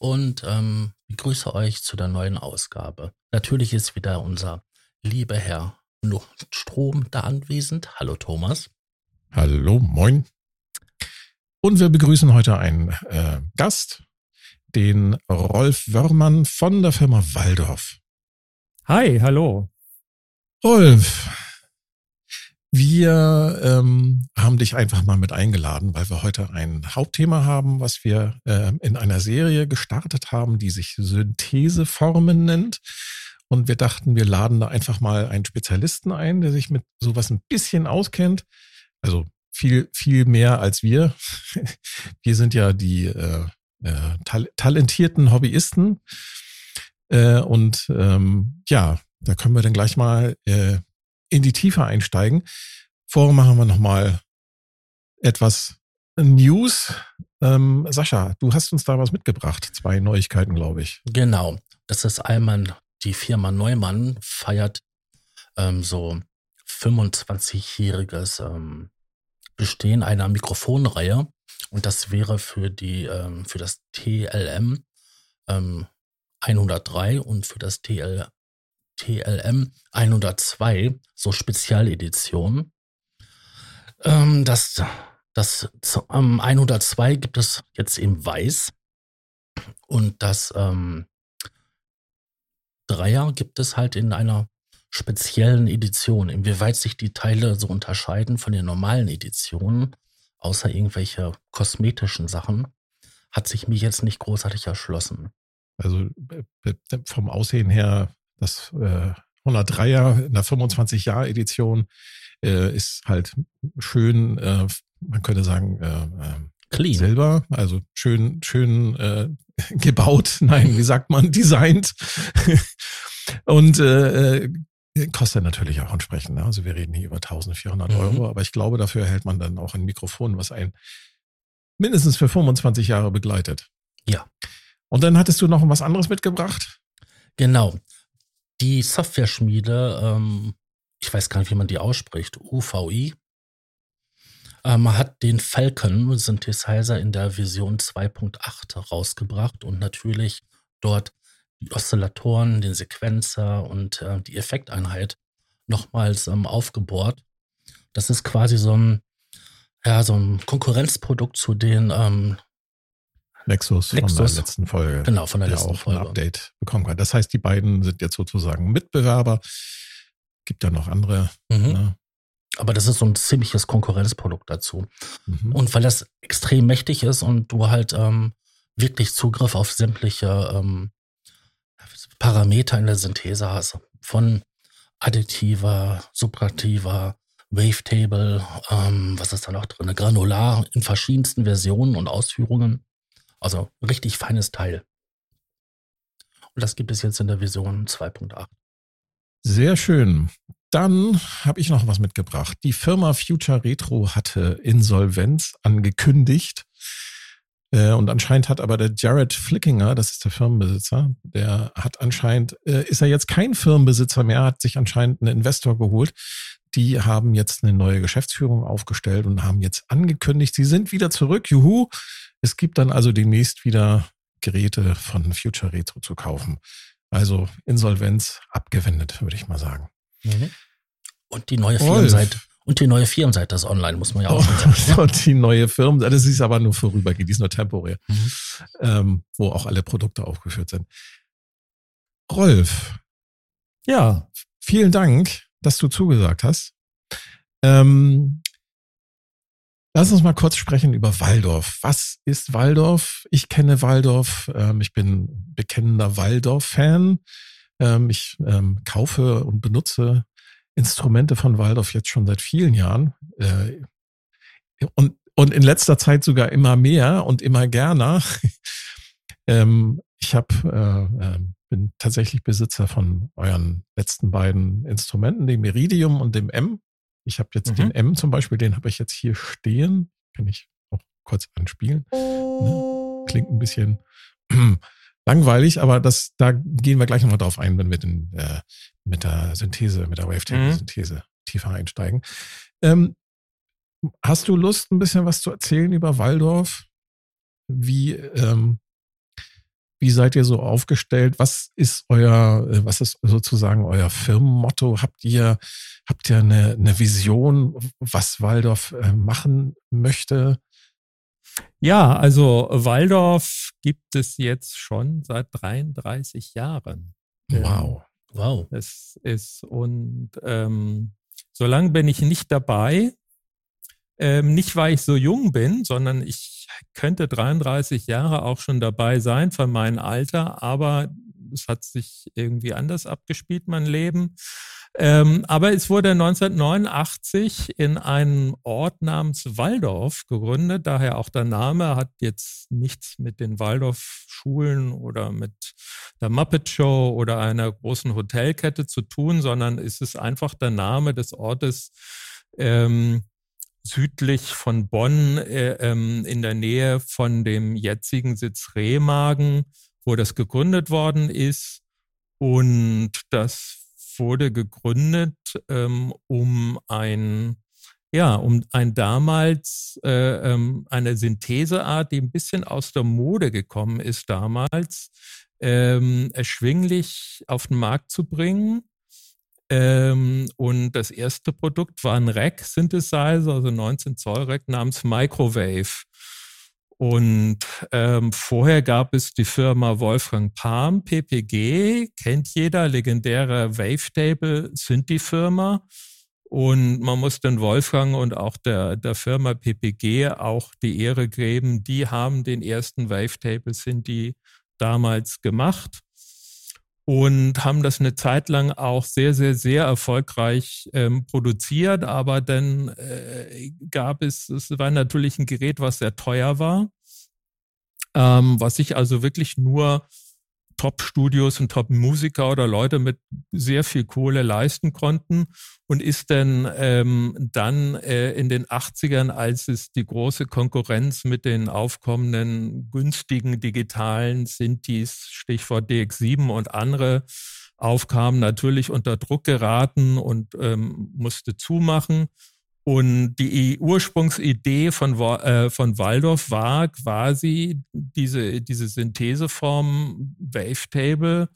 und ähm, begrüße euch zu der neuen Ausgabe. Natürlich ist wieder unser lieber Herr Strom da anwesend. Hallo Thomas. Hallo, moin. Und wir begrüßen heute einen äh, Gast, den Rolf Wörmann von der Firma Waldorf. Hi, hallo. Rolf, wir ähm, haben dich einfach mal mit eingeladen, weil wir heute ein Hauptthema haben, was wir äh, in einer Serie gestartet haben, die sich Syntheseformen nennt. Und wir dachten, wir laden da einfach mal einen Spezialisten ein, der sich mit sowas ein bisschen auskennt. Also viel, viel mehr als wir. Wir sind ja die äh, äh, tal talentierten Hobbyisten. Äh, und ähm, ja, da können wir dann gleich mal äh, in die Tiefe einsteigen. Vorher machen wir nochmal etwas News. Ähm, Sascha, du hast uns da was mitgebracht. Zwei Neuigkeiten, glaube ich. Genau. Das ist einmal die Firma Neumann feiert ähm, so 25-jähriges ähm, Bestehen einer Mikrofonreihe. Und das wäre für die, ähm, für das TLM ähm, 103 und für das TL TLM 102, so Spezialedition. Ähm, das das ähm, 102 gibt es jetzt im Weiß und das ähm, Dreier gibt es halt in einer speziellen Edition. Inwieweit sich die Teile so unterscheiden von den normalen Editionen, außer irgendwelche kosmetischen Sachen, hat sich mir jetzt nicht großartig erschlossen. Also vom Aussehen her das äh, 103er in der 25-Jahr-Edition äh, ist halt schön, äh, man könnte sagen, äh, äh, Clean. Silber, also schön, schön äh, gebaut, nein, wie sagt man, designt. Und äh, äh, kostet natürlich auch entsprechend. Ne? Also wir reden hier über 1400 mhm. Euro, aber ich glaube, dafür erhält man dann auch ein Mikrofon, was einen mindestens für 25 Jahre begleitet. Ja. Und dann hattest du noch was anderes mitgebracht? Genau die Software-Schmiede, ähm, ich weiß gar nicht, wie man die ausspricht, UVI, ähm, hat den Falcon Synthesizer in der Version 2.8 rausgebracht und natürlich dort die Oszillatoren, den Sequenzer und äh, die Effekteinheit nochmals ähm, aufgebohrt. Das ist quasi so ein, ja, so ein Konkurrenzprodukt zu den ähm, Nexus, Nexus, von der letzten Folge. Genau, von der, der letzten auch Folge. ein Update bekommen kann. Das heißt, die beiden sind jetzt sozusagen Mitbewerber. Gibt ja noch andere. Mhm. Ne? Aber das ist so ein ziemliches Konkurrenzprodukt dazu. Mhm. Und weil das extrem mächtig ist und du halt ähm, wirklich Zugriff auf sämtliche ähm, Parameter in der Synthese hast. Von additiver, subtraktiver, Wavetable, ähm, was ist da noch drin? Granular in verschiedensten Versionen und Ausführungen. Also richtig feines Teil. Und das gibt es jetzt in der Version 2.8. Sehr schön. Dann habe ich noch was mitgebracht. Die Firma Future Retro hatte Insolvenz angekündigt. Äh, und anscheinend hat aber der Jared Flickinger, das ist der Firmenbesitzer, der hat anscheinend, äh, ist er jetzt kein Firmenbesitzer mehr, hat sich anscheinend einen Investor geholt. Die haben jetzt eine neue Geschäftsführung aufgestellt und haben jetzt angekündigt, sie sind wieder zurück. Juhu, es gibt dann also demnächst wieder Geräte von Future Retro zu kaufen. Also Insolvenz abgewendet, würde ich mal sagen. Mhm. Und die neue Firmenseite. Und die neue Firmenseite ist online, muss man ja auch schon sagen. Und die neue Firmenseite, das ist aber nur vorübergehend, die ist nur temporär, mhm. ähm, wo auch alle Produkte aufgeführt sind. Rolf. Ja, vielen Dank, dass du zugesagt hast. Ähm, Lass uns mal kurz sprechen über Waldorf. Was ist Waldorf? Ich kenne Waldorf. Ähm, ich bin bekennender Waldorf-Fan. Ähm, ich ähm, kaufe und benutze Instrumente von Waldorf jetzt schon seit vielen Jahren. Äh, und, und in letzter Zeit sogar immer mehr und immer gerner. Ähm, Ich habe äh, äh, bin tatsächlich Besitzer von euren letzten beiden Instrumenten, dem Iridium und dem M. Ich habe jetzt mhm. den M zum Beispiel, den habe ich jetzt hier stehen. Kann ich auch kurz anspielen. Ne? Klingt ein bisschen langweilig, aber das, da gehen wir gleich nochmal drauf ein, wenn wir den, äh, mit der Synthese, mit der Wavetable-Synthese mhm. tiefer einsteigen. Ähm, hast du Lust, ein bisschen was zu erzählen über Waldorf? Wie, ähm, wie seid ihr so aufgestellt? Was ist euer, äh, was ist sozusagen euer Firmenmotto? Habt ihr, habt ihr eine, eine Vision, was Waldorf äh, machen möchte? Ja, also Waldorf gibt es jetzt schon seit 33 Jahren. Wow. Wow. Es ist und ähm, so lange bin ich nicht dabei. Ähm, nicht, weil ich so jung bin, sondern ich könnte 33 Jahre auch schon dabei sein von meinem Alter, aber es hat sich irgendwie anders abgespielt, mein Leben. Ähm, aber es wurde 1989 in einem Ort namens Waldorf gegründet, daher auch der Name hat jetzt nichts mit den Waldorf-Schulen oder mit der Muppet Show oder einer großen Hotelkette zu tun, sondern es ist einfach der Name des Ortes ähm, südlich von Bonn, äh, ähm, in der Nähe von dem jetzigen Sitz Remagen, wo das gegründet worden ist. Und das wurde gegründet, ähm, um ein ja, um ein damals äh, ähm, eine Syntheseart, die ein bisschen aus der Mode gekommen ist damals, ähm, erschwinglich auf den Markt zu bringen. Ähm, und das erste Produkt war ein Rack-Synthesizer, also 19 Zoll Rack namens Microwave. Und ähm, vorher gab es die Firma Wolfgang Palm, PPG, kennt jeder, legendäre Wavetable sind die Firma. Und man muss den Wolfgang und auch der, der Firma PPG auch die Ehre geben. Die haben den ersten Wavetable sind die damals gemacht und haben das eine Zeit lang auch sehr, sehr, sehr erfolgreich ähm, produziert. Aber dann äh, gab es, es war natürlich ein Gerät, was sehr teuer war, ähm, was sich also wirklich nur Top-Studios und Top-Musiker oder Leute mit sehr viel Kohle leisten konnten und ist dann ähm, dann äh, in den 80ern, als es die große Konkurrenz mit den aufkommenden günstigen digitalen Synthes, Stichwort DX7 und andere, aufkam, natürlich unter Druck geraten und ähm, musste zumachen. Und die Ursprungsidee von, äh, von Waldorf war quasi diese, diese Syntheseform Wavetable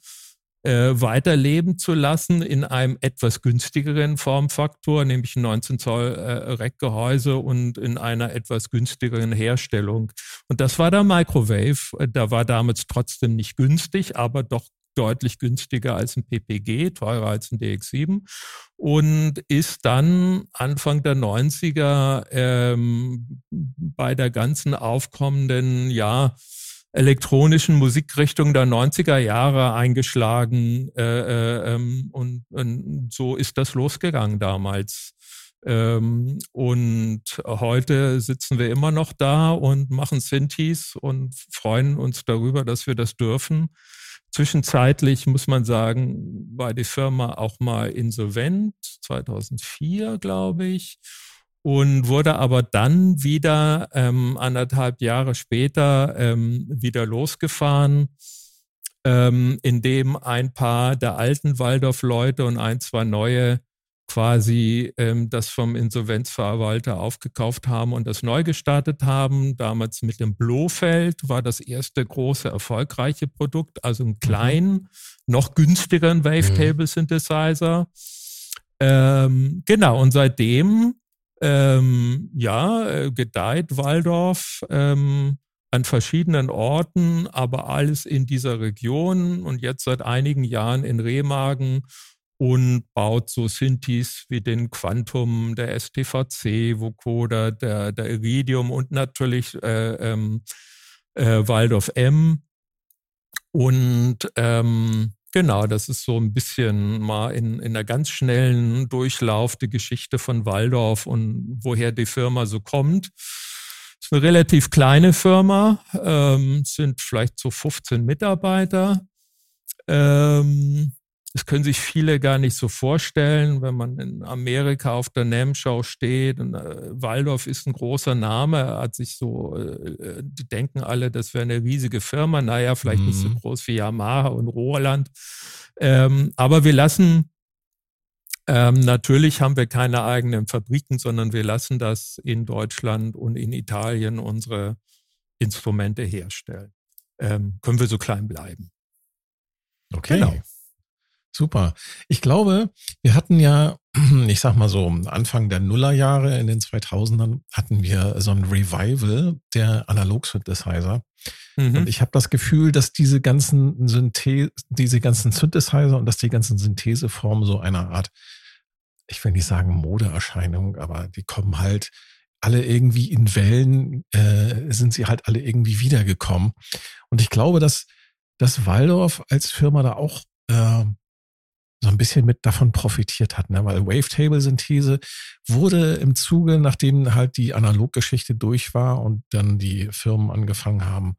äh, weiterleben zu lassen in einem etwas günstigeren Formfaktor, nämlich ein 19 Zoll äh, Rackgehäuse und in einer etwas günstigeren Herstellung. Und das war der Microwave. Da war damals trotzdem nicht günstig, aber doch deutlich günstiger als ein PPG, teurer als ein DX7 und ist dann Anfang der 90er ähm, bei der ganzen aufkommenden, ja, elektronischen Musikrichtung der 90er Jahre eingeschlagen äh, äh, ähm, und, und so ist das losgegangen damals. Ähm, und heute sitzen wir immer noch da und machen Synthes und freuen uns darüber, dass wir das dürfen. Zwischenzeitlich muss man sagen, war die Firma auch mal insolvent, 2004 glaube ich, und wurde aber dann wieder ähm, anderthalb Jahre später ähm, wieder losgefahren, ähm, indem ein paar der alten Waldorf-Leute und ein, zwei neue quasi ähm, das vom Insolvenzverwalter aufgekauft haben und das neu gestartet haben. Damals mit dem Blofeld war das erste große erfolgreiche Produkt, also ein mhm. kleinen, mhm. noch günstigeren Wavetable Synthesizer. Ähm, genau, und seitdem ähm, ja, äh, gedeiht Waldorf ähm, an verschiedenen Orten, aber alles in dieser Region und jetzt seit einigen Jahren in Remagen und baut so Synthes wie den Quantum, der STVC, Vocoder, der, der Iridium und natürlich äh, ähm, äh, Waldorf M. Und ähm, genau, das ist so ein bisschen mal in, in einer ganz schnellen Durchlauf die Geschichte von Waldorf und woher die Firma so kommt. ist eine relativ kleine Firma, ähm, sind vielleicht so 15 Mitarbeiter. Ähm, das können sich viele gar nicht so vorstellen, wenn man in Amerika auf der NAM-Show steht. Und, äh, Waldorf ist ein großer Name, hat sich so, äh, die denken alle, das wäre eine riesige Firma. Naja, vielleicht mhm. nicht so mhm. groß wie Yamaha und Roland. Ähm, aber wir lassen, ähm, natürlich haben wir keine eigenen Fabriken, sondern wir lassen das in Deutschland und in Italien unsere Instrumente herstellen. Ähm, können wir so klein bleiben. Okay. Genau. Super. Ich glaube, wir hatten ja, ich sag mal so, Anfang der Nullerjahre in den 2000ern hatten wir so ein Revival der Analog-Synthesizer. Mhm. Und ich habe das Gefühl, dass diese ganzen Synthe diese ganzen Synthesizer und dass die ganzen Syntheseformen so eine Art, ich will nicht sagen Modeerscheinung, aber die kommen halt alle irgendwie in Wellen, äh, sind sie halt alle irgendwie wiedergekommen. Und ich glaube, dass, dass Waldorf als Firma da auch äh, so ein bisschen mit davon profitiert hat, ne? weil Wavetable-Synthese wurde im Zuge, nachdem halt die Analoggeschichte durch war und dann die Firmen angefangen haben,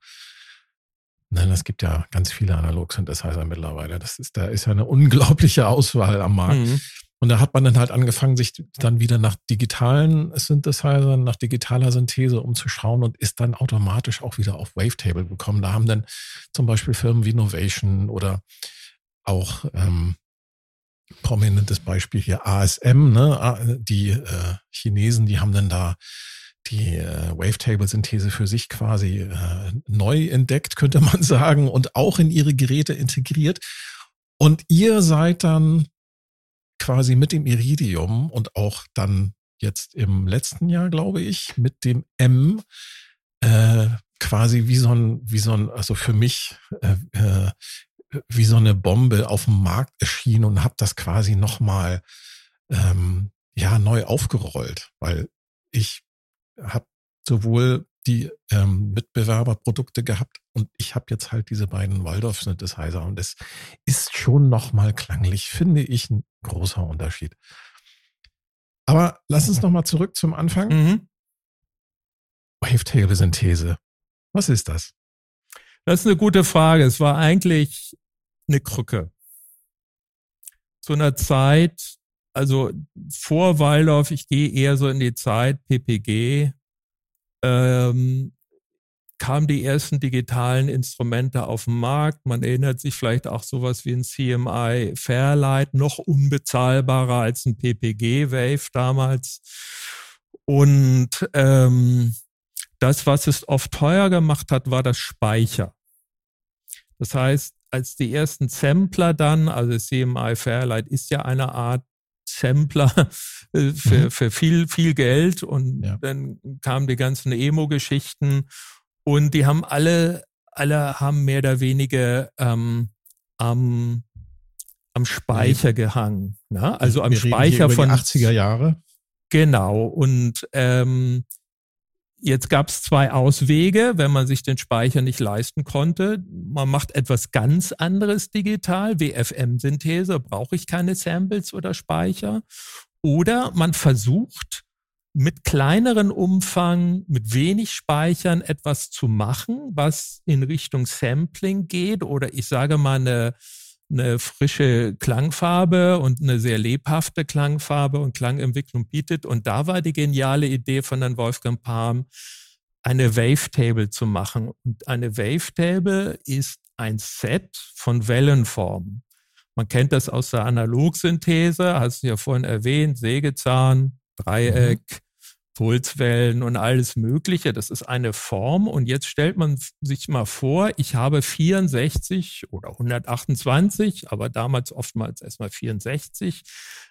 Nein, es gibt ja ganz viele Analog-Synthesizer mittlerweile. Das ist, da ist ja eine unglaubliche Auswahl am Markt. Mhm. Und da hat man dann halt angefangen, sich dann wieder nach digitalen Synthesizern, nach digitaler Synthese umzuschauen und ist dann automatisch auch wieder auf Wavetable gekommen. Da haben dann zum Beispiel Firmen wie Novation oder auch ähm, prominentes Beispiel hier ASM, ne? Die äh, Chinesen, die haben dann da die äh, Wavetable-Synthese für sich quasi äh, neu entdeckt, könnte man sagen, und auch in ihre Geräte integriert. Und ihr seid dann quasi mit dem Iridium und auch dann jetzt im letzten Jahr, glaube ich, mit dem M äh, quasi wie so ein, wie so ein, also für mich äh, äh, wie so eine Bombe auf dem Markt erschienen und habe das quasi nochmal ähm, ja neu aufgerollt, weil ich habe sowohl die ähm, Mitbewerberprodukte gehabt und ich habe jetzt halt diese beiden Waldorf Synthesizer und es ist schon nochmal klanglich, finde ich, ein großer Unterschied. Aber lass uns nochmal zurück zum Anfang. Mhm. Wavetable-Synthese. Was ist das? Das ist eine gute Frage. Es war eigentlich eine Krücke. Zu einer Zeit, also vor Waldorf, ich gehe eher so in die Zeit PPG, ähm, kamen die ersten digitalen Instrumente auf den Markt. Man erinnert sich vielleicht auch sowas wie ein CMI Fairlight, noch unbezahlbarer als ein PPG Wave damals. Und ähm, das, was es oft teuer gemacht hat, war das Speicher. Das heißt, als die ersten Sampler dann, also CMI Fairlight ist ja eine Art Sampler äh, für, mhm. für viel, viel Geld und ja. dann kamen die ganzen Emo-Geschichten und die haben alle, alle haben mehr oder weniger ähm, am, am Speicher gehangen. Ne? Also am Wir Speicher von 80er Jahre. Genau. Und ähm, Jetzt gab es zwei Auswege, wenn man sich den Speicher nicht leisten konnte. Man macht etwas ganz anderes digital, WFM-Synthese, brauche ich keine Samples oder Speicher. Oder man versucht mit kleineren Umfang, mit wenig Speichern etwas zu machen, was in Richtung Sampling geht oder ich sage mal eine eine frische Klangfarbe und eine sehr lebhafte Klangfarbe und Klangentwicklung bietet. Und da war die geniale Idee von Herrn Wolfgang Palm, eine Wavetable zu machen. Und eine Wavetable ist ein Set von Wellenformen. Man kennt das aus der Analogsynthese, hast du ja vorhin erwähnt, Sägezahn, Dreieck, mhm. Pulswellen und alles Mögliche. Das ist eine Form. Und jetzt stellt man sich mal vor, ich habe 64 oder 128, aber damals oftmals erstmal 64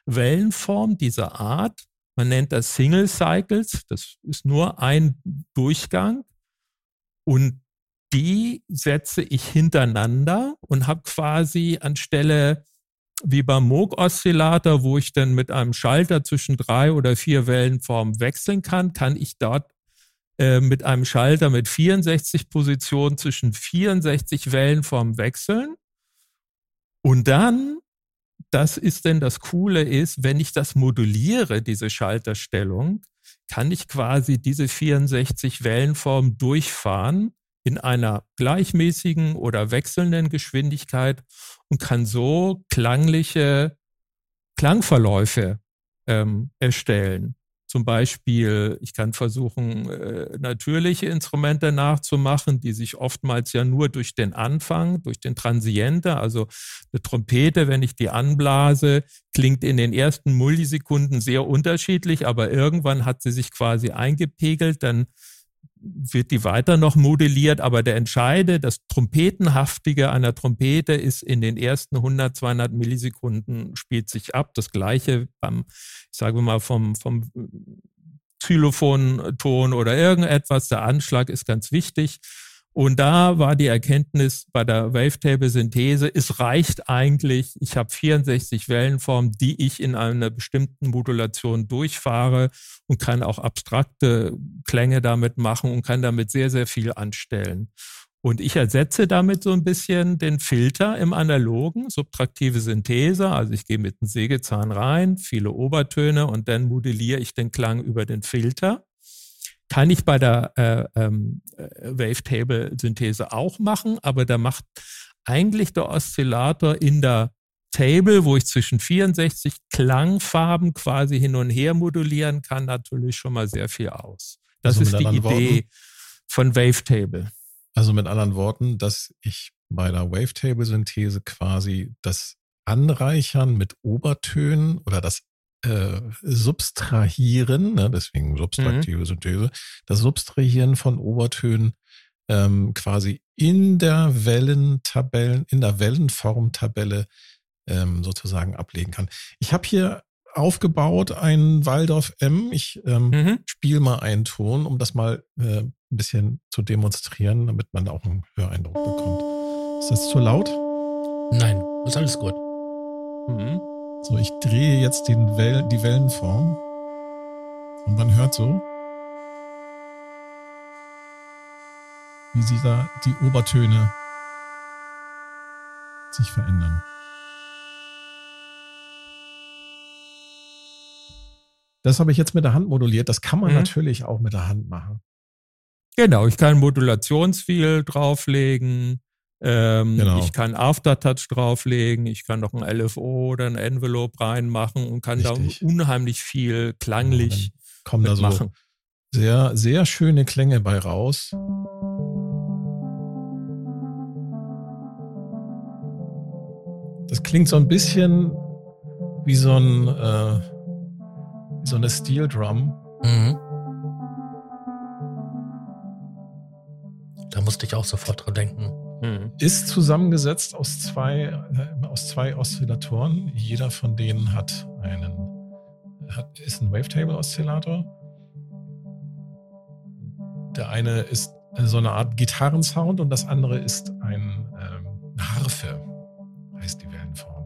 Wellenformen dieser Art. Man nennt das Single Cycles. Das ist nur ein Durchgang. Und die setze ich hintereinander und habe quasi anstelle wie beim Moog-Oszillator, wo ich dann mit einem Schalter zwischen drei oder vier Wellenformen wechseln kann, kann ich dort äh, mit einem Schalter mit 64 Positionen zwischen 64 Wellenformen wechseln. Und dann, das ist denn das Coole ist, wenn ich das moduliere, diese Schalterstellung, kann ich quasi diese 64 Wellenformen durchfahren in einer gleichmäßigen oder wechselnden Geschwindigkeit und kann so klangliche Klangverläufe ähm, erstellen. Zum Beispiel, ich kann versuchen, äh, natürliche Instrumente nachzumachen, die sich oftmals ja nur durch den Anfang, durch den Transiente, also eine Trompete, wenn ich die anblase, klingt in den ersten Millisekunden sehr unterschiedlich, aber irgendwann hat sie sich quasi eingepegelt, dann wird die weiter noch modelliert, aber der Entscheide, das Trompetenhaftige einer Trompete ist in den ersten 100, 200 Millisekunden spielt sich ab. Das gleiche beim, ich sage mal, vom, vom Xylophonton oder irgendetwas. Der Anschlag ist ganz wichtig. Und da war die Erkenntnis bei der Wavetable-Synthese, es reicht eigentlich, ich habe 64 Wellenformen, die ich in einer bestimmten Modulation durchfahre und kann auch abstrakte Klänge damit machen und kann damit sehr, sehr viel anstellen. Und ich ersetze damit so ein bisschen den Filter im analogen, subtraktive Synthese. Also ich gehe mit einem Sägezahn rein, viele Obertöne und dann modelliere ich den Klang über den Filter. Kann ich bei der äh, ähm, äh, Wavetable-Synthese auch machen, aber da macht eigentlich der Oszillator in der Table, wo ich zwischen 64 Klangfarben quasi hin und her modulieren kann, natürlich schon mal sehr viel aus. Das also ist die Idee Worten, von Wavetable. Also mit anderen Worten, dass ich bei der Wavetable-Synthese quasi das Anreichern mit Obertönen oder das äh, Substrahieren, ne, deswegen subtraktive mhm. Synthese, das Substrahieren von Obertönen ähm, quasi in der Wellentabellen, in der Wellenformtabelle ähm, sozusagen ablegen kann. Ich habe hier aufgebaut ein Waldorf M. Ich ähm, mhm. spiele mal einen Ton, um das mal äh, ein bisschen zu demonstrieren, damit man auch einen Höreindruck bekommt. Ist das zu laut? Nein, ist alles gut. Mhm. So, ich drehe jetzt den Well die Wellenform und man hört so, wie sie da die Obertöne sich verändern. Das habe ich jetzt mit der Hand moduliert. Das kann man mhm. natürlich auch mit der Hand machen. Genau, ich kann Modulationswheel drauflegen. Ähm, genau. Ich kann Aftertouch drauflegen, ich kann noch ein LFO oder ein Envelope reinmachen und kann Richtig. da unheimlich viel klanglich ja, kommen da so machen. Sehr, sehr schöne Klänge bei raus. Das klingt so ein bisschen wie so ein äh, wie so eine Steel Drum. Mhm. Da musste ich auch sofort dran denken. Mhm. Ist zusammengesetzt aus zwei, äh, aus zwei Oszillatoren. Jeder von denen hat einen, hat, ist ein Wavetable-Oszillator. Der eine ist so eine Art Gitarrensound und das andere ist ein, ähm, eine Harfe, heißt die Wellenform.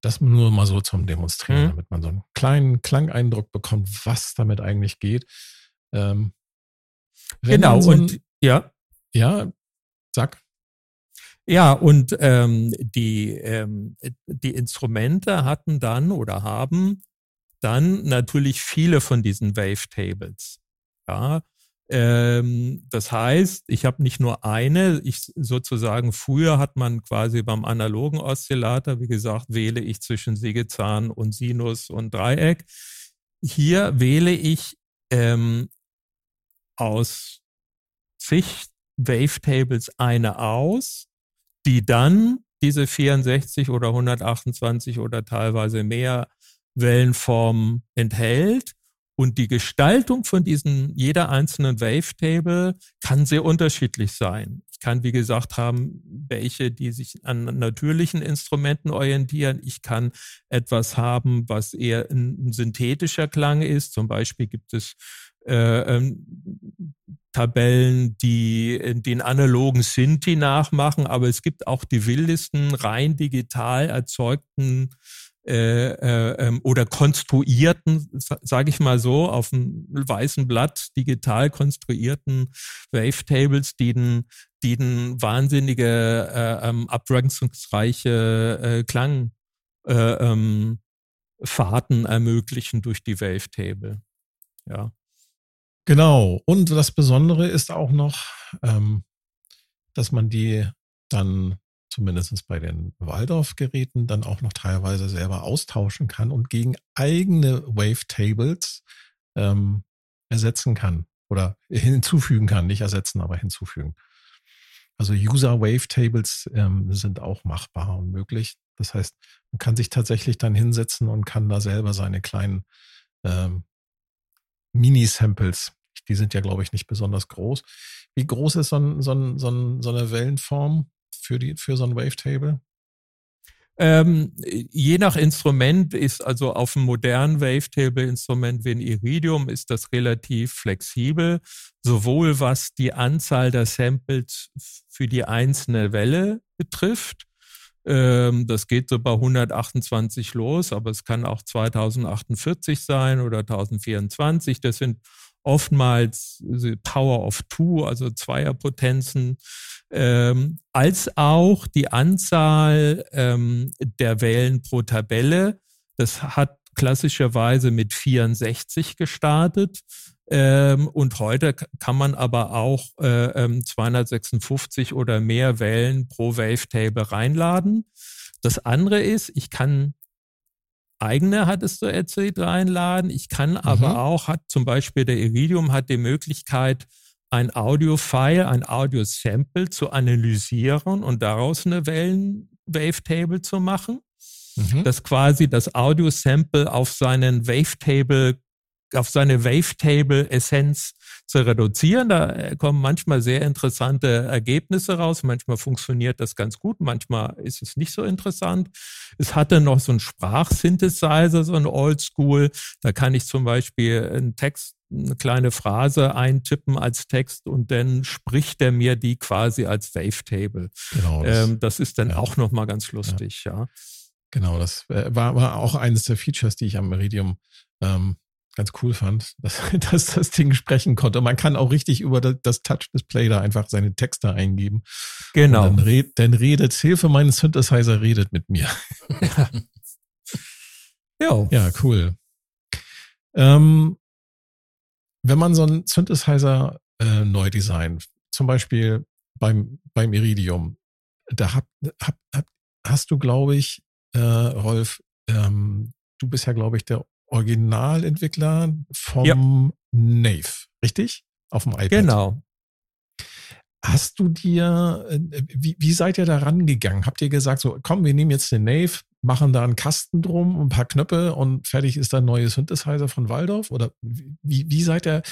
Das nur mal so zum Demonstrieren, mhm. damit man so einen kleinen Klangeindruck bekommt, was damit eigentlich geht. Ähm, genau, so und ja. Ja, sag. Ja, und ähm, die, ähm, die Instrumente hatten dann oder haben dann natürlich viele von diesen Wavetables. Ja, ähm, das heißt, ich habe nicht nur eine, ich sozusagen früher hat man quasi beim analogen Oszillator, wie gesagt, wähle ich zwischen Sägezahn und Sinus und Dreieck. Hier wähle ich ähm, aus zig Wavetables eine aus, die dann diese 64 oder 128 oder teilweise mehr Wellenformen enthält. Und die Gestaltung von diesen, jeder einzelnen Wavetable kann sehr unterschiedlich sein. Ich kann, wie gesagt, haben welche, die sich an natürlichen Instrumenten orientieren. Ich kann etwas haben, was eher ein, ein synthetischer Klang ist. Zum Beispiel gibt es äh, ähm, Tabellen, die den analogen Sinti nachmachen, aber es gibt auch die wildesten rein digital erzeugten äh, äh, ähm, oder konstruierten, sage ich mal so, auf einem weißen Blatt digital konstruierten Wavetables, die den, die den wahnsinnige äh, ähm, abwechslungsreiche äh, Klang äh, ähm, ermöglichen durch die Wavetable. Ja. Genau. Und das Besondere ist auch noch, ähm, dass man die dann zumindest bei den Waldorf-Geräten dann auch noch teilweise selber austauschen kann und gegen eigene Wavetables ähm, ersetzen kann oder hinzufügen kann, nicht ersetzen, aber hinzufügen. Also User Wavetables ähm, sind auch machbar und möglich. Das heißt, man kann sich tatsächlich dann hinsetzen und kann da selber seine kleinen ähm, Mini-Samples, die sind ja, glaube ich, nicht besonders groß. Wie groß ist so, ein, so, ein, so, ein, so eine Wellenform für, die, für so ein Wavetable? Ähm, je nach Instrument ist also auf einem modernen Wavetable-Instrument wie ein Iridium ist das relativ flexibel, sowohl was die Anzahl der Samples für die einzelne Welle betrifft. Ähm, das geht so bei 128 los, aber es kann auch 2048 sein oder 1024. Das sind oftmals Power of Two, also Zweierpotenzen, ähm, als auch die Anzahl ähm, der Wellen pro Tabelle. Das hat klassischerweise mit 64 gestartet. Ähm, und heute kann man aber auch äh, 256 ähm, oder mehr Wellen pro Wavetable reinladen. Das andere ist, ich kann eigene, hattest du erzählt, reinladen. Ich kann mhm. aber auch, hat zum Beispiel der Iridium hat die Möglichkeit, ein Audio-File, ein Audio-Sample zu analysieren und daraus eine Wellen-Wavetable zu machen. Mhm. Dass quasi das Audio-Sample auf seinen Wavetable auf seine Wavetable-Essenz zu reduzieren. Da äh, kommen manchmal sehr interessante Ergebnisse raus. Manchmal funktioniert das ganz gut, manchmal ist es nicht so interessant. Es hatte noch so einen Sprachsynthesizer, so ein Oldschool. Da kann ich zum Beispiel einen Text eine kleine Phrase eintippen als Text und dann spricht er mir die quasi als Wavetable. Genau, das, ähm, das ist dann ja. auch nochmal ganz lustig, ja. ja. Genau, das äh, war, war auch eines der Features, die ich am Meridium ähm, ganz cool fand, dass, dass das Ding sprechen konnte. Man kann auch richtig über das Touch-Display da einfach seine Texte eingeben. Genau. dann, red, dann redet, Hilfe, mein Synthesizer redet mit mir. Ja. ja, cool. Ähm, wenn man so einen Synthesizer äh, neu designt, zum Beispiel beim, beim Iridium, da hab, hab, hab, hast du, glaube ich, äh, Rolf, ähm, du bist ja, glaube ich, der Originalentwickler vom ja. Nave, richtig? Auf dem iPad. Genau. Hast du dir, äh, wie, wie seid ihr da rangegangen? Habt ihr gesagt, so, komm, wir nehmen jetzt den Nave, machen da einen Kasten drum, ein paar Knöpfe und fertig ist ein neues Synthesizer von Waldorf? Oder wie, wie seid ihr,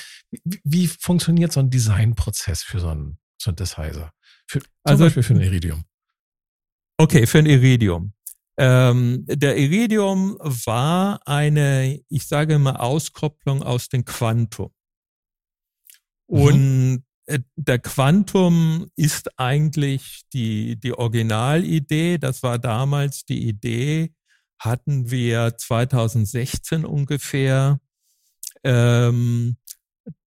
wie, wie funktioniert so ein Designprozess für so einen Synthesizer? Für, zum also, Beispiel für ein Iridium. Okay, für ein Iridium. Ähm, der Iridium war eine, ich sage immer, Auskopplung aus dem Quantum. Mhm. Und äh, der Quantum ist eigentlich die, die Originalidee. Das war damals die Idee, hatten wir 2016 ungefähr. Ähm,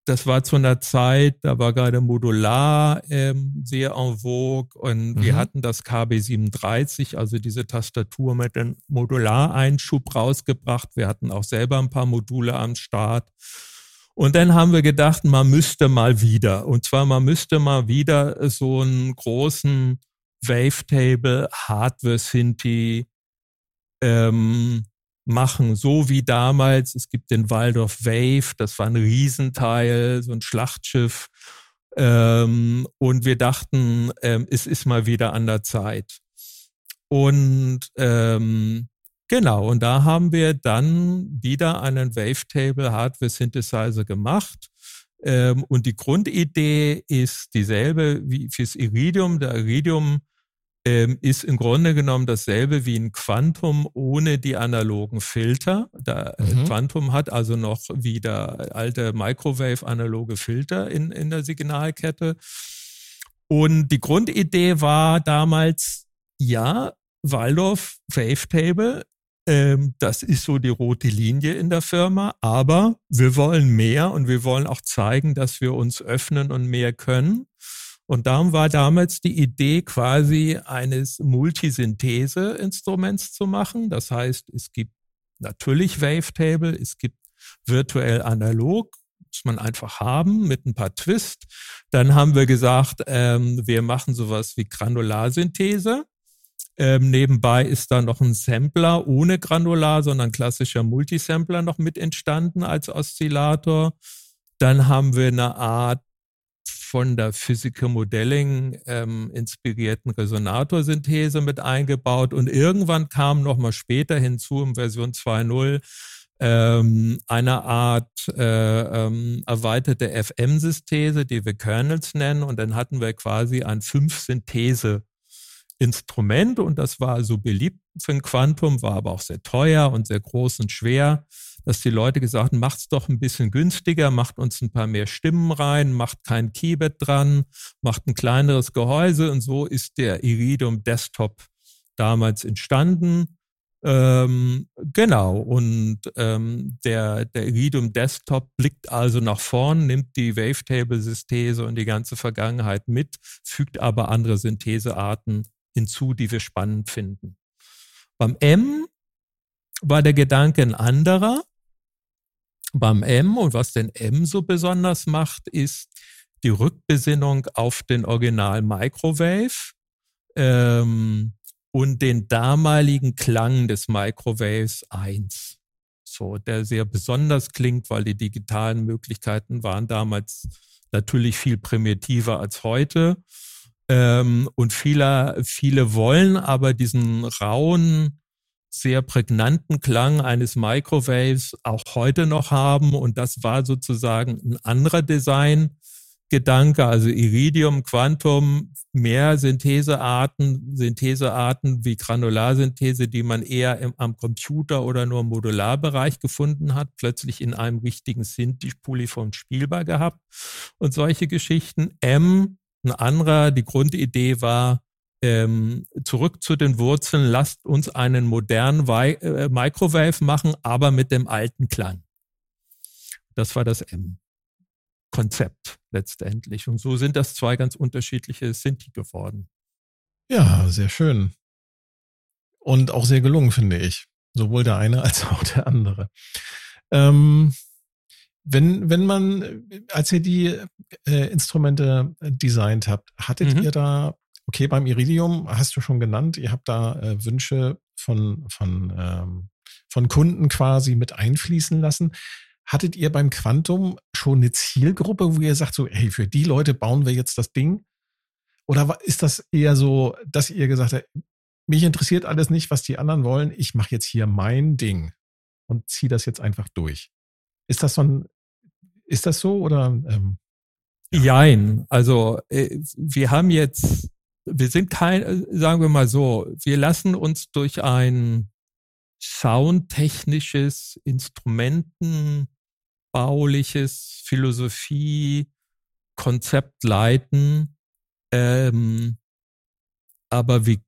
das war zu einer Zeit, da war gerade Modular ähm, sehr en vogue und mhm. wir hatten das KB37, also diese Tastatur mit dem Modulareinschub rausgebracht. Wir hatten auch selber ein paar Module am Start. Und dann haben wir gedacht, man müsste mal wieder, und zwar man müsste mal wieder so einen großen Wavetable Hardware Synthi ähm, machen, so wie damals. Es gibt den Waldorf Wave, das war ein Riesenteil, so ein Schlachtschiff. Ähm, und wir dachten, ähm, es ist mal wieder an der Zeit. Und ähm, genau, und da haben wir dann wieder einen Wavetable Hardware Synthesizer gemacht. Ähm, und die Grundidee ist dieselbe wie fürs Iridium. Der Iridium ist im Grunde genommen dasselbe wie ein Quantum ohne die analogen Filter. Der äh, mhm. Quantum hat also noch wieder alte Microwave-analoge Filter in, in der Signalkette. Und die Grundidee war damals, ja, Waldorf Wavetable, ähm, das ist so die rote Linie in der Firma, aber wir wollen mehr und wir wollen auch zeigen, dass wir uns öffnen und mehr können. Und darum war damals die Idee quasi eines Multisynthese-Instruments zu machen. Das heißt, es gibt natürlich Wavetable, es gibt virtuell analog, muss man einfach haben mit ein paar Twist. Dann haben wir gesagt, ähm, wir machen sowas wie Granularsynthese. Ähm, nebenbei ist da noch ein Sampler ohne Granular, sondern klassischer Multisampler noch mit entstanden als Oszillator. Dann haben wir eine Art von der Physical Modeling ähm, inspirierten Resonatorsynthese mit eingebaut. Und irgendwann kam noch mal später hinzu in Version 2.0 ähm, eine Art äh, ähm, erweiterte FM-Synthese, die wir Kernels nennen. Und dann hatten wir quasi ein Fünf-Synthese Instrument und das war so beliebt für ein Quantum, war aber auch sehr teuer und sehr groß und schwer, dass die Leute gesagt haben, macht's doch ein bisschen günstiger, macht uns ein paar mehr Stimmen rein, macht kein Keybed dran, macht ein kleineres Gehäuse und so ist der Iridium Desktop damals entstanden. Ähm, genau, und ähm, der, der Iridium Desktop blickt also nach vorn, nimmt die Wavetable-Synthese und die ganze Vergangenheit mit, fügt aber andere Synthesearten hinzu, die wir spannend finden. Beim M war der Gedanke ein anderer. Beim M und was den M so besonders macht, ist die Rückbesinnung auf den Original Microwave ähm, und den damaligen Klang des Microwaves 1. So, der sehr besonders klingt, weil die digitalen Möglichkeiten waren damals natürlich viel primitiver als heute. Ähm, und viele, viele wollen aber diesen rauen, sehr prägnanten Klang eines Microwaves auch heute noch haben. Und das war sozusagen ein anderer Designgedanke, also Iridium, Quantum, mehr Synthesearten, Synthesearten wie Granularsynthese, die man eher im, am Computer oder nur im Modularbereich gefunden hat, plötzlich in einem richtigen Synthi-Polyphon spielbar gehabt und solche Geschichten. M ein anderer, die Grundidee war, ähm, zurück zu den Wurzeln, lasst uns einen modernen Vi äh, Microwave machen, aber mit dem alten Klang. Das war das M-Konzept letztendlich. Und so sind das zwei ganz unterschiedliche Sinti geworden. Ja, sehr schön. Und auch sehr gelungen, finde ich. Sowohl der eine als auch der andere. Ähm, wenn, wenn man, als ihr die äh, Instrumente designt habt, hattet mhm. ihr da, okay, beim Iridium hast du schon genannt, ihr habt da äh, Wünsche von, von, ähm, von Kunden quasi mit einfließen lassen. Hattet ihr beim Quantum schon eine Zielgruppe, wo ihr sagt, so, hey, für die Leute bauen wir jetzt das Ding? Oder ist das eher so, dass ihr gesagt habt, mich interessiert alles nicht, was die anderen wollen, ich mache jetzt hier mein Ding und ziehe das jetzt einfach durch? Ist das so ein ist das so oder? Ähm, ja. Jein. Also äh, wir haben jetzt, wir sind kein, äh, sagen wir mal so, wir lassen uns durch ein soundtechnisches, instrumentenbauliches Philosophie, Konzept leiten. Ähm, aber wir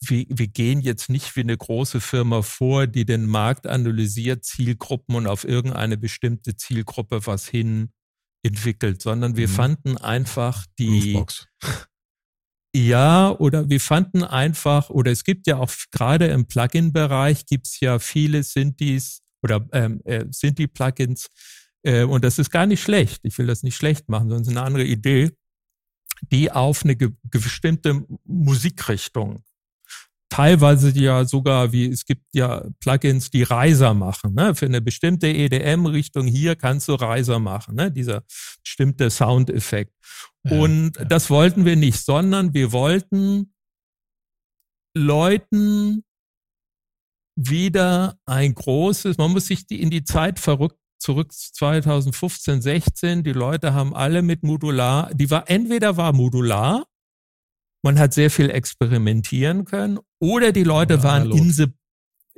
wir, wir gehen jetzt nicht wie eine große Firma vor, die den Markt analysiert, Zielgruppen und auf irgendeine bestimmte Zielgruppe was hin entwickelt, sondern wir mhm. fanden einfach die Roofbox. Ja, oder wir fanden einfach, oder es gibt ja auch gerade im Plugin-Bereich gibt es ja viele Synthes oder ähm, äh, Synthi-Plugins äh, und das ist gar nicht schlecht. Ich will das nicht schlecht machen, sondern es ist eine andere Idee, die auf eine ge bestimmte Musikrichtung teilweise ja sogar, wie es gibt ja Plugins, die Reiser machen. Ne? Für eine bestimmte EDM-Richtung hier kannst du Reiser machen, ne? dieser bestimmte Soundeffekt. Ja, Und ja. das wollten wir nicht, sondern wir wollten Leuten wieder ein großes, man muss sich die in die Zeit verrückt zurück 2015, 16, die Leute haben alle mit Modular, die war entweder war Modular man hat sehr viel experimentieren können. Oder die Leute oder waren analog. in the,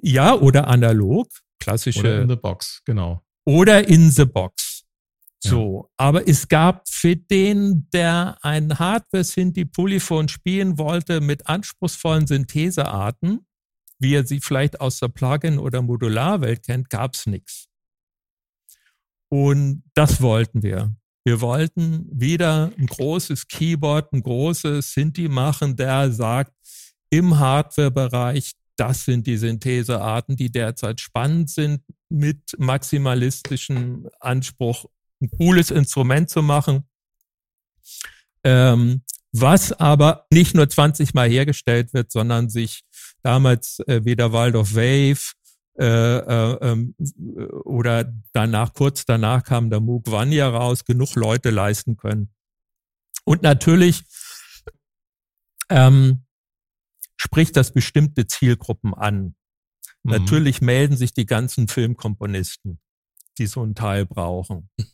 ja, oder analog, klassische. Oder in the box, genau. Oder in the box. So. Ja. Aber es gab für den, der ein Hardware-Synthi Polyphon spielen wollte mit anspruchsvollen Synthesearten, wie er sie vielleicht aus der Plugin- oder Modularwelt kennt, gab es nichts. Und das wollten wir. Wir wollten wieder ein großes Keyboard, ein großes Sinti machen, der sagt, im Hardware-Bereich das sind die Synthesearten, die derzeit spannend sind, mit maximalistischem Anspruch ein cooles Instrument zu machen. Ähm, was aber nicht nur 20 Mal hergestellt wird, sondern sich damals äh, wie der Waldorf Wave äh, äh, ähm, oder danach, kurz danach kam der Moog Vanya raus, genug Leute leisten können. Und natürlich ähm, spricht das bestimmte Zielgruppen an. Mhm. Natürlich melden sich die ganzen Filmkomponisten, die so einen Teil brauchen.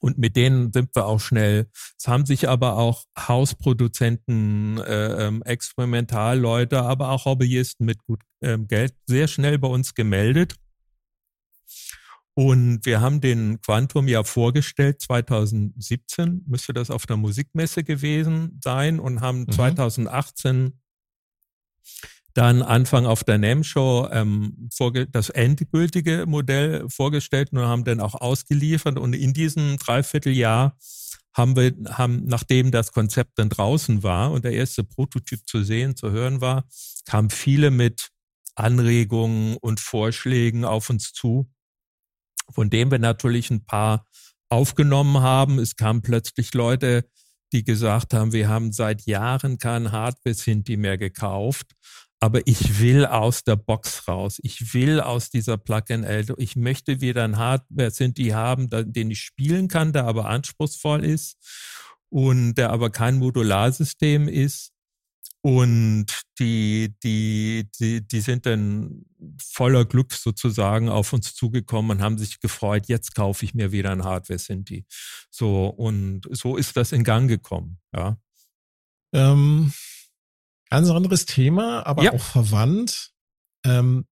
Und mit denen sind wir auch schnell. Es haben sich aber auch Hausproduzenten, äh, ähm, Experimentalleute, aber auch Hobbyisten mit gut ähm, Geld sehr schnell bei uns gemeldet. Und wir haben den Quantum ja vorgestellt, 2017 müsste das auf der Musikmesse gewesen sein und haben mhm. 2018 dann Anfang auf der NAM-Show ähm, das endgültige Modell vorgestellt und haben dann auch ausgeliefert. Und in diesem Dreivierteljahr haben wir, haben, nachdem das Konzept dann draußen war und der erste Prototyp zu sehen, zu hören war, kamen viele mit Anregungen und Vorschlägen auf uns zu, von denen wir natürlich ein paar aufgenommen haben. Es kamen plötzlich Leute, die gesagt haben, wir haben seit Jahren kein Hardware-Sinti mehr gekauft aber ich will aus der Box raus. Ich will aus dieser Plug-in-L. Ich möchte wieder ein Hardware sind die haben, den ich spielen kann, der aber anspruchsvoll ist und der aber kein Modularsystem ist. Und die, die, die, die sind dann voller Glück sozusagen auf uns zugekommen und haben sich gefreut, jetzt kaufe ich mir wieder ein Hardware sind die. So, und so ist das in Gang gekommen, ja. Ähm, Ganz anderes Thema, aber ja. auch verwandt. Ähm,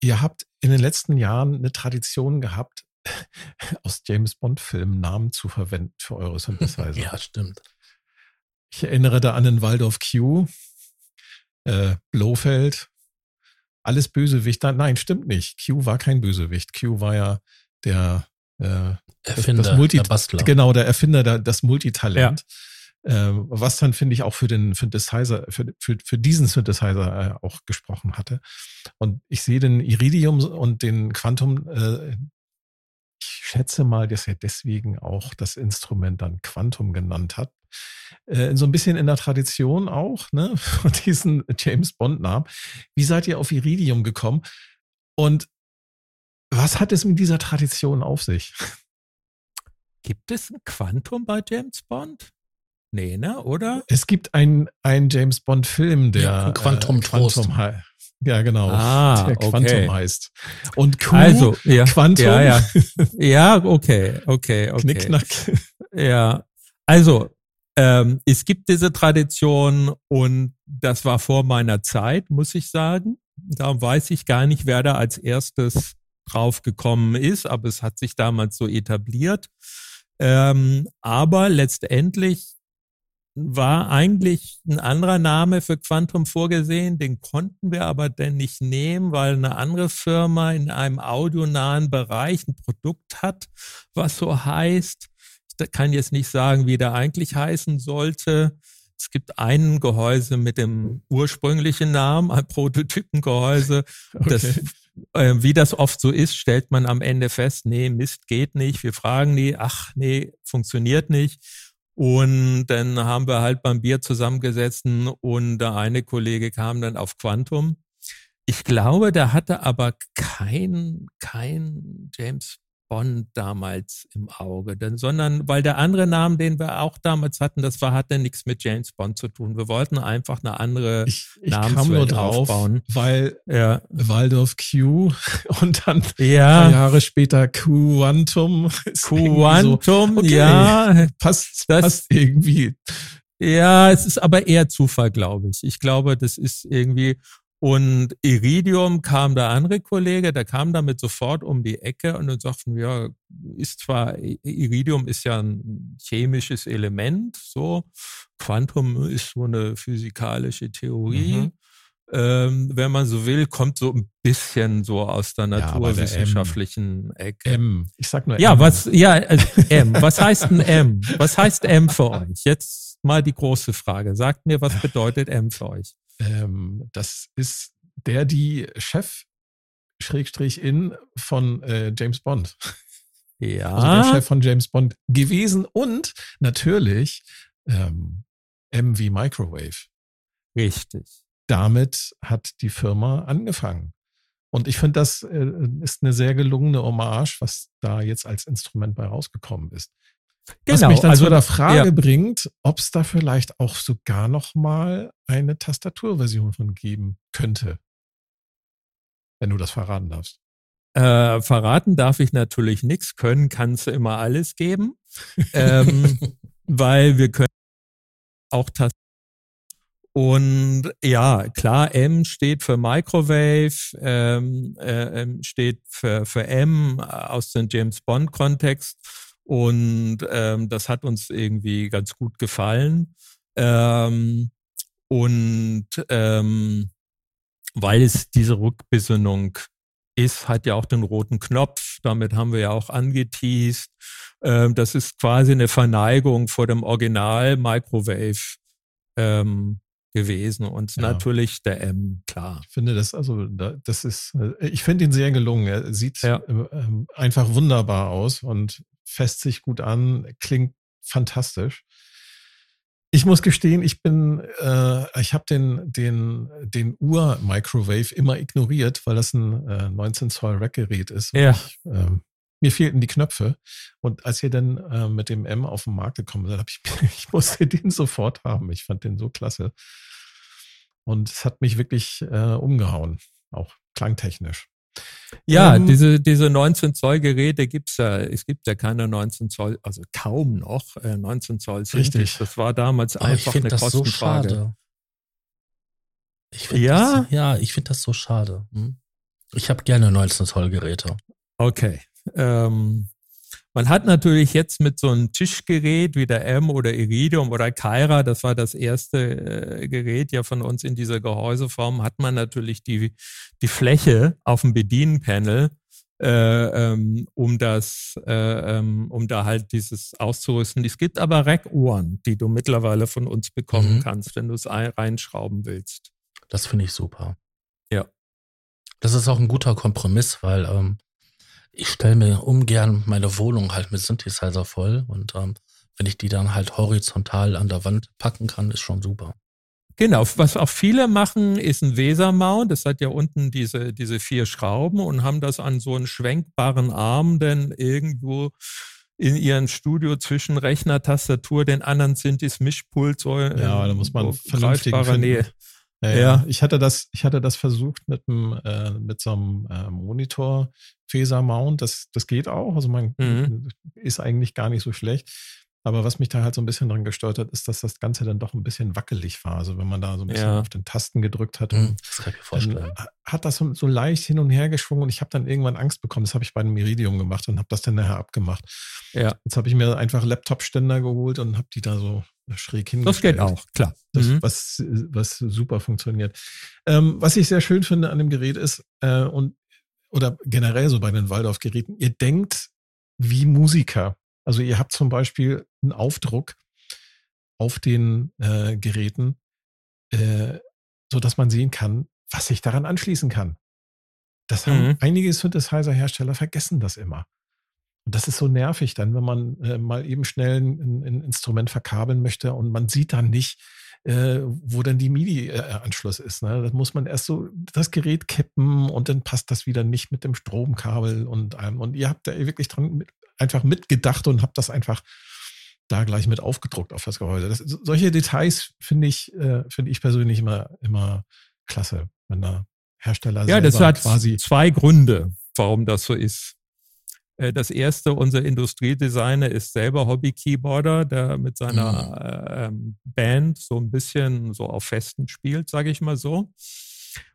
ihr habt in den letzten Jahren eine Tradition gehabt, aus James Bond-Filmen Namen zu verwenden für eure Synthesizer. ja, stimmt. Ich erinnere da an den Waldorf Q, äh, Blofeld, alles Bösewicht. Nein, stimmt nicht. Q war kein Bösewicht. Q war ja der äh, Erfinder, das, das Multi der Bastler. Genau, der Erfinder, der, das Multitalent. Ja. Ähm, was dann, finde ich, auch für den Synthesizer, für, für, für diesen Synthesizer äh, auch gesprochen hatte. Und ich sehe den Iridium und den Quantum, äh, ich schätze mal, dass er deswegen auch das Instrument dann Quantum genannt hat. Äh, so ein bisschen in der Tradition auch, ne, von diesen James Bond-Namen. Wie seid ihr auf Iridium gekommen? Und was hat es mit dieser Tradition auf sich? Gibt es ein Quantum bei James Bond? Nee, ne? Oder? Es gibt einen James Bond-Film, der ja, Quantum, äh, Quantum Ja, genau. Ah, der Quantum okay. heißt. Und Q, also, ja, Quantum. Ja, ja. ja, okay, okay, okay. Knickknack. Ja, also ähm, es gibt diese Tradition und das war vor meiner Zeit, muss ich sagen. Darum weiß ich gar nicht, wer da als erstes drauf gekommen ist, aber es hat sich damals so etabliert. Ähm, aber letztendlich war eigentlich ein anderer Name für Quantum vorgesehen, den konnten wir aber denn nicht nehmen, weil eine andere Firma in einem audionahen Bereich ein Produkt hat, was so heißt. Ich kann jetzt nicht sagen, wie der eigentlich heißen sollte. Es gibt einen Gehäuse mit dem ursprünglichen Namen, ein Prototypengehäuse. Okay. Das, äh, wie das oft so ist, stellt man am Ende fest, nee, Mist geht nicht. Wir fragen nie, ach nee, funktioniert nicht. Und dann haben wir halt beim Bier zusammengesetzt und der eine Kollege kam dann auf Quantum. Ich glaube, der hatte aber kein, kein James Bond damals im Auge, denn, sondern weil der andere Name, den wir auch damals hatten, das war, hatte nichts mit James Bond zu tun. Wir wollten einfach eine andere ich, ich Namenswelt drauf, aufbauen. Weil ja. Waldorf Q und dann ja. Jahre später Quantum. Quantum, so, okay, ja. Passt, das, passt irgendwie. Ja, es ist aber eher Zufall, glaube ich. Ich glaube, das ist irgendwie, und Iridium kam der andere Kollege, der kam damit sofort um die Ecke und dann sagten wir, ja, ist zwar, Iridium ist ja ein chemisches Element, so, Quantum ist so eine physikalische Theorie. Mhm. Ähm, wenn man so will, kommt so ein bisschen so aus der naturwissenschaftlichen ja, Ecke. M. Ich sag nur ja, M. Was, ja, also M. Was heißt ein M? Was heißt M für euch? Jetzt mal die große Frage. Sagt mir, was bedeutet M für euch? Ähm, das ist der, die Chef Schrägstrich in von äh, James Bond. Ja. Also der Chef von James Bond gewesen und natürlich ähm, MV Microwave. Richtig. Damit hat die Firma angefangen. Und ich finde, das äh, ist eine sehr gelungene Hommage, was da jetzt als Instrument bei rausgekommen ist. Genau, was mich dann also, zu der Frage ja. bringt, ob es da vielleicht auch sogar noch mal eine Tastaturversion von geben könnte. Wenn du das verraten darfst. Äh, verraten darf ich natürlich nichts, können kannst du immer alles geben, ähm, weil wir können auch Tastatur und ja, klar, M steht für Microwave, ähm, äh, steht für, für M aus dem James Bond-Kontext. Und ähm, das hat uns irgendwie ganz gut gefallen. Ähm, und ähm, weil es diese Rückbesinnung ist, hat ja auch den roten Knopf. Damit haben wir ja auch angeteased. Ähm, das ist quasi eine Verneigung vor dem Original Microwave ähm, gewesen und ja. natürlich der M, klar. Ich finde das also, das ist, äh, ich finde ihn sehr gelungen. Er sieht ja. Ähm, einfach wunderbar aus und fässt sich gut an, klingt fantastisch. Ich muss gestehen, ich bin, äh, ich habe den, den, den Ur-Microwave immer ignoriert, weil das ein äh, 19 Zoll Rack-Gerät ist. Ja. Ich, äh, mir fehlten die Knöpfe. Und als ihr dann äh, mit dem M auf den Markt gekommen seid, habe ich, ich musste den sofort haben. Ich fand den so klasse. Und es hat mich wirklich äh, umgehauen, auch klangtechnisch. Ja, ähm, diese, diese 19 Zoll Geräte gibt's ja, es gibt ja keine 19 Zoll, also kaum noch äh, 19 Zoll. Richtig. Das war damals Aber einfach eine das Kostenfrage. So schade. Ich ja? Das, ja, ich finde das so schade. Hm? Ich habe gerne 19 Zoll Geräte. Okay. Ähm, man hat natürlich jetzt mit so einem Tischgerät wie der M oder Iridium oder Kyra, das war das erste äh, Gerät ja von uns in dieser Gehäuseform, hat man natürlich die, die Fläche auf dem Bedienpanel, äh, ähm, um das, äh, ähm, um da halt dieses auszurüsten. Es gibt aber Rackuhren, die du mittlerweile von uns bekommen mhm. kannst, wenn du es reinschrauben willst. Das finde ich super. Ja. Das ist auch ein guter Kompromiss, weil ähm, ich stelle mir ungern meine Wohnung halt mit Synthesizer voll und ähm, wenn ich die dann halt horizontal an der Wand packen kann, ist schon super. Genau, was auch viele machen, ist ein Wesermount. Das hat ja unten diese, diese vier Schrauben und haben das an so einen schwenkbaren Arm denn irgendwo in ihrem Studio zwischen Rechner, Tastatur, den anderen Synthes, Mischpult, so ja, da muss man so vernünftigen Nähe. Ja, ja, ich hatte das, ich hatte das versucht mit einem, äh, mit so einem äh, Monitor Faser Mount. Das, das geht auch. Also man mhm. ist eigentlich gar nicht so schlecht. Aber was mich da halt so ein bisschen dran gesteuert hat, ist, dass das Ganze dann doch ein bisschen wackelig war. Also wenn man da so ein bisschen ja. auf den Tasten gedrückt hat, mhm, das kann ich mir vorstellen. hat das so, so leicht hin und her geschwungen und ich habe dann irgendwann Angst bekommen. Das habe ich bei einem Iridium gemacht und habe das dann nachher abgemacht. Ja. Jetzt habe ich mir einfach Laptop-Ständer geholt und habe die da so schräg hingestellt. Das geht auch, klar. Das, mhm. was, was super funktioniert. Ähm, was ich sehr schön finde an dem Gerät ist, äh, und oder generell so bei den Waldorf-Geräten, ihr denkt wie Musiker. Also ihr habt zum Beispiel einen Aufdruck auf den äh, Geräten, äh, so dass man sehen kann, was sich daran anschließen kann. Das haben mhm. einige Synthesizer-Hersteller vergessen das immer. Und das ist so nervig dann, wenn man äh, mal eben schnell ein, ein, Instrument verkabeln möchte und man sieht dann nicht, äh, wo dann die MIDI-Anschluss ist. Ne? Das muss man erst so das Gerät kippen und dann passt das wieder nicht mit dem Stromkabel und allem. Und ihr habt da wirklich dran mit, einfach mitgedacht und habt das einfach da gleich mit aufgedruckt auf das Gehäuse. Das, solche Details finde ich, äh, finde ich persönlich immer, immer klasse, wenn da Hersteller ja, das hat quasi zwei Gründe, warum das so ist. Äh, das erste, unser Industriedesigner ist selber Hobby-Keyboarder, der mit seiner mhm. äh, Band so ein bisschen so auf Festen spielt, sage ich mal so.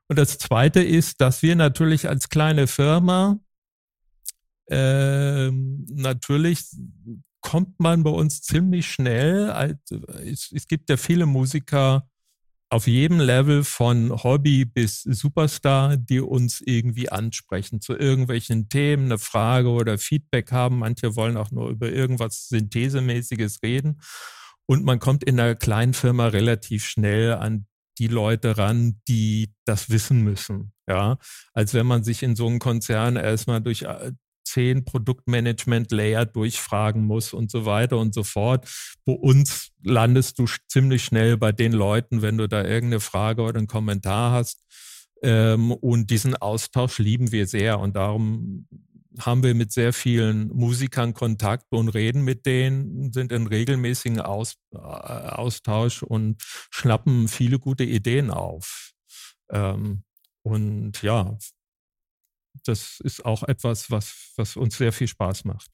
Und das zweite ist, dass wir natürlich als kleine Firma äh, natürlich kommt man bei uns ziemlich schnell. Es, es gibt ja viele Musiker, auf jedem Level von Hobby bis Superstar, die uns irgendwie ansprechen zu irgendwelchen Themen, eine Frage oder Feedback haben. Manche wollen auch nur über irgendwas Synthesemäßiges reden. Und man kommt in einer kleinen Firma relativ schnell an die Leute ran, die das wissen müssen. Ja, als wenn man sich in so einem Konzern erstmal durch äh, zehn Produktmanagement-Layer durchfragen muss und so weiter und so fort. Bei uns landest du ziemlich schnell bei den Leuten, wenn du da irgendeine Frage oder einen Kommentar hast. Ähm, und diesen Austausch lieben wir sehr und darum haben wir mit sehr vielen Musikern Kontakt und reden mit denen, sind in regelmäßigen äh, Austausch und schnappen viele gute Ideen auf. Ähm, und ja, das ist auch etwas, was, was uns sehr viel Spaß macht.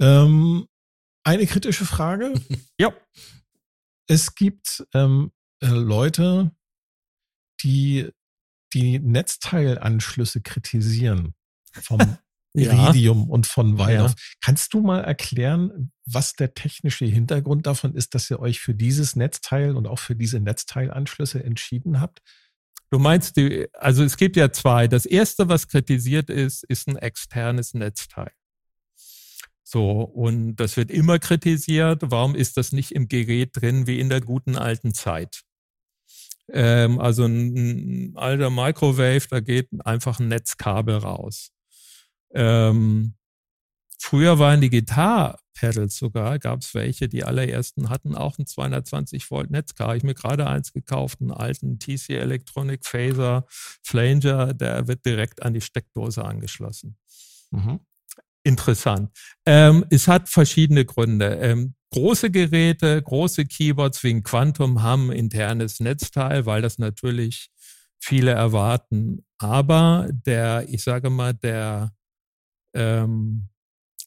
Ähm, eine kritische Frage. ja. Es gibt ähm, äh, Leute, die die Netzteilanschlüsse kritisieren vom Iridium ja. und von Waldorf. Ja. Kannst du mal erklären, was der technische Hintergrund davon ist, dass ihr euch für dieses Netzteil und auch für diese Netzteilanschlüsse entschieden habt? Du meinst, die, also es gibt ja zwei. Das erste, was kritisiert ist, ist ein externes Netzteil. So, und das wird immer kritisiert. Warum ist das nicht im Gerät drin wie in der guten alten Zeit? Ähm, also ein, ein alter Microwave, da geht einfach ein Netzkabel raus. Ähm, früher waren die Gitarre-Pedals sogar, gab es welche, die allerersten hatten auch ein 220 Volt Netzkabel. Ich mir gerade eins gekauft, einen alten TC Electronic Phaser Flanger, der wird direkt an die Steckdose angeschlossen. Mhm. Interessant. Ähm, es hat verschiedene Gründe. Ähm, große Geräte, große Keyboards wie ein Quantum haben internes Netzteil, weil das natürlich viele erwarten. Aber der, ich sage mal, der ähm,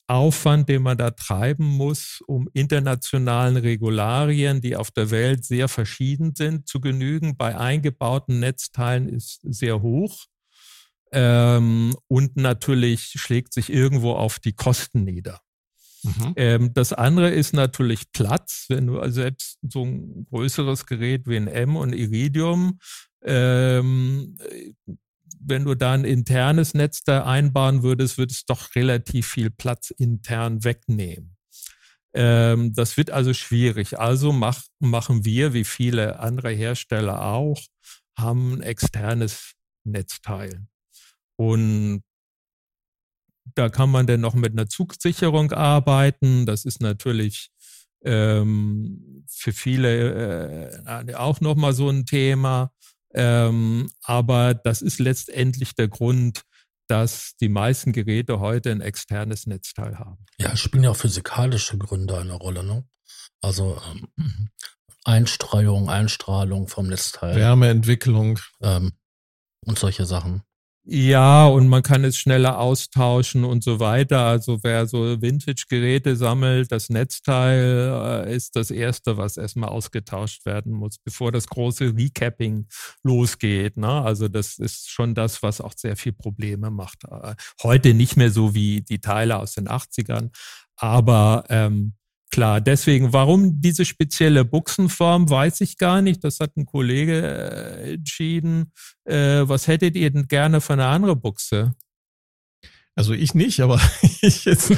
Aufwand, den man da treiben muss, um internationalen Regularien, die auf der Welt sehr verschieden sind, zu genügen, bei eingebauten Netzteilen ist sehr hoch. Ähm, und natürlich schlägt sich irgendwo auf die Kosten nieder. Mhm. Ähm, das andere ist natürlich Platz. Wenn du also selbst so ein größeres Gerät wie ein M und Iridium ähm, wenn du da ein internes Netz da einbauen würdest, würde es doch relativ viel Platz intern wegnehmen. Ähm, das wird also schwierig. Also mach, machen wir, wie viele andere Hersteller auch, haben ein externes Netzteil. Und da kann man dann noch mit einer Zugsicherung arbeiten. Das ist natürlich ähm, für viele äh, auch nochmal so ein Thema. Ähm, aber das ist letztendlich der Grund, dass die meisten Geräte heute ein externes Netzteil haben. Ja, spielen ja auch physikalische Gründe eine Rolle, ne? Also ähm, Einstreuung, Einstrahlung vom Netzteil. Wärmeentwicklung. Ähm, und solche Sachen. Ja, und man kann es schneller austauschen und so weiter. Also wer so Vintage-Geräte sammelt, das Netzteil äh, ist das Erste, was erstmal ausgetauscht werden muss, bevor das große Recapping losgeht. Ne? Also das ist schon das, was auch sehr viel Probleme macht. Äh, heute nicht mehr so wie die Teile aus den 80ern, aber ähm, Klar, deswegen, warum diese spezielle Buchsenform, weiß ich gar nicht. Das hat ein Kollege äh, entschieden. Äh, was hättet ihr denn gerne für eine andere Buchse? Also ich nicht, aber ich jetzt,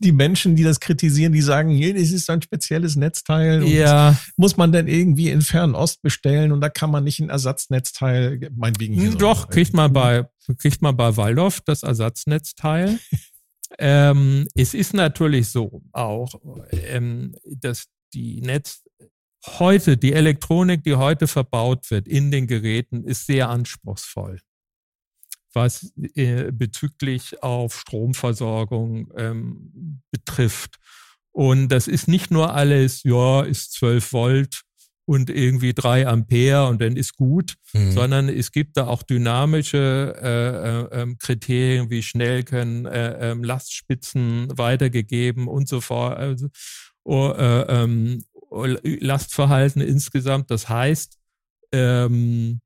die Menschen, die das kritisieren, die sagen, hier, das ist ein spezielles Netzteil. ja. Muss man denn irgendwie in Fernost bestellen und da kann man nicht ein Ersatznetzteil, meinetwegen hier. Hm, doch, kriegt man bei, kriegt man bei Waldorf das Ersatznetzteil. Ähm, es ist natürlich so auch, ähm, dass die Netz heute, die Elektronik, die heute verbaut wird in den Geräten, ist sehr anspruchsvoll, was äh, bezüglich auf Stromversorgung ähm, betrifft. Und das ist nicht nur alles, ja, ist 12 Volt und irgendwie drei Ampere und dann ist gut, mhm. sondern es gibt da auch dynamische äh, äh, ähm, Kriterien, wie schnell können äh, äh, Lastspitzen weitergegeben und so fort. Also, oh, äh, ähm, Lastverhalten insgesamt. Das heißt, ähm,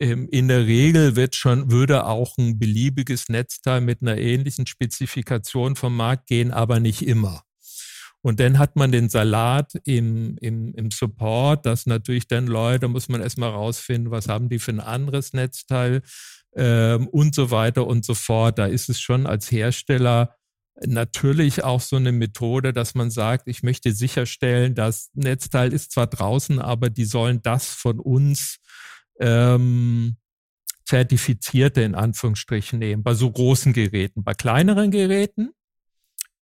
in der Regel wird schon, würde auch ein beliebiges Netzteil mit einer ähnlichen Spezifikation vom Markt gehen, aber nicht immer. Und dann hat man den Salat im, im, im Support, dass natürlich dann Leute, muss man erstmal rausfinden, was haben die für ein anderes Netzteil ähm, und so weiter und so fort. Da ist es schon als Hersteller natürlich auch so eine Methode, dass man sagt, ich möchte sicherstellen, das Netzteil ist zwar draußen, aber die sollen das von uns ähm, zertifizierte in Anführungsstrichen nehmen. Bei so großen Geräten, bei kleineren Geräten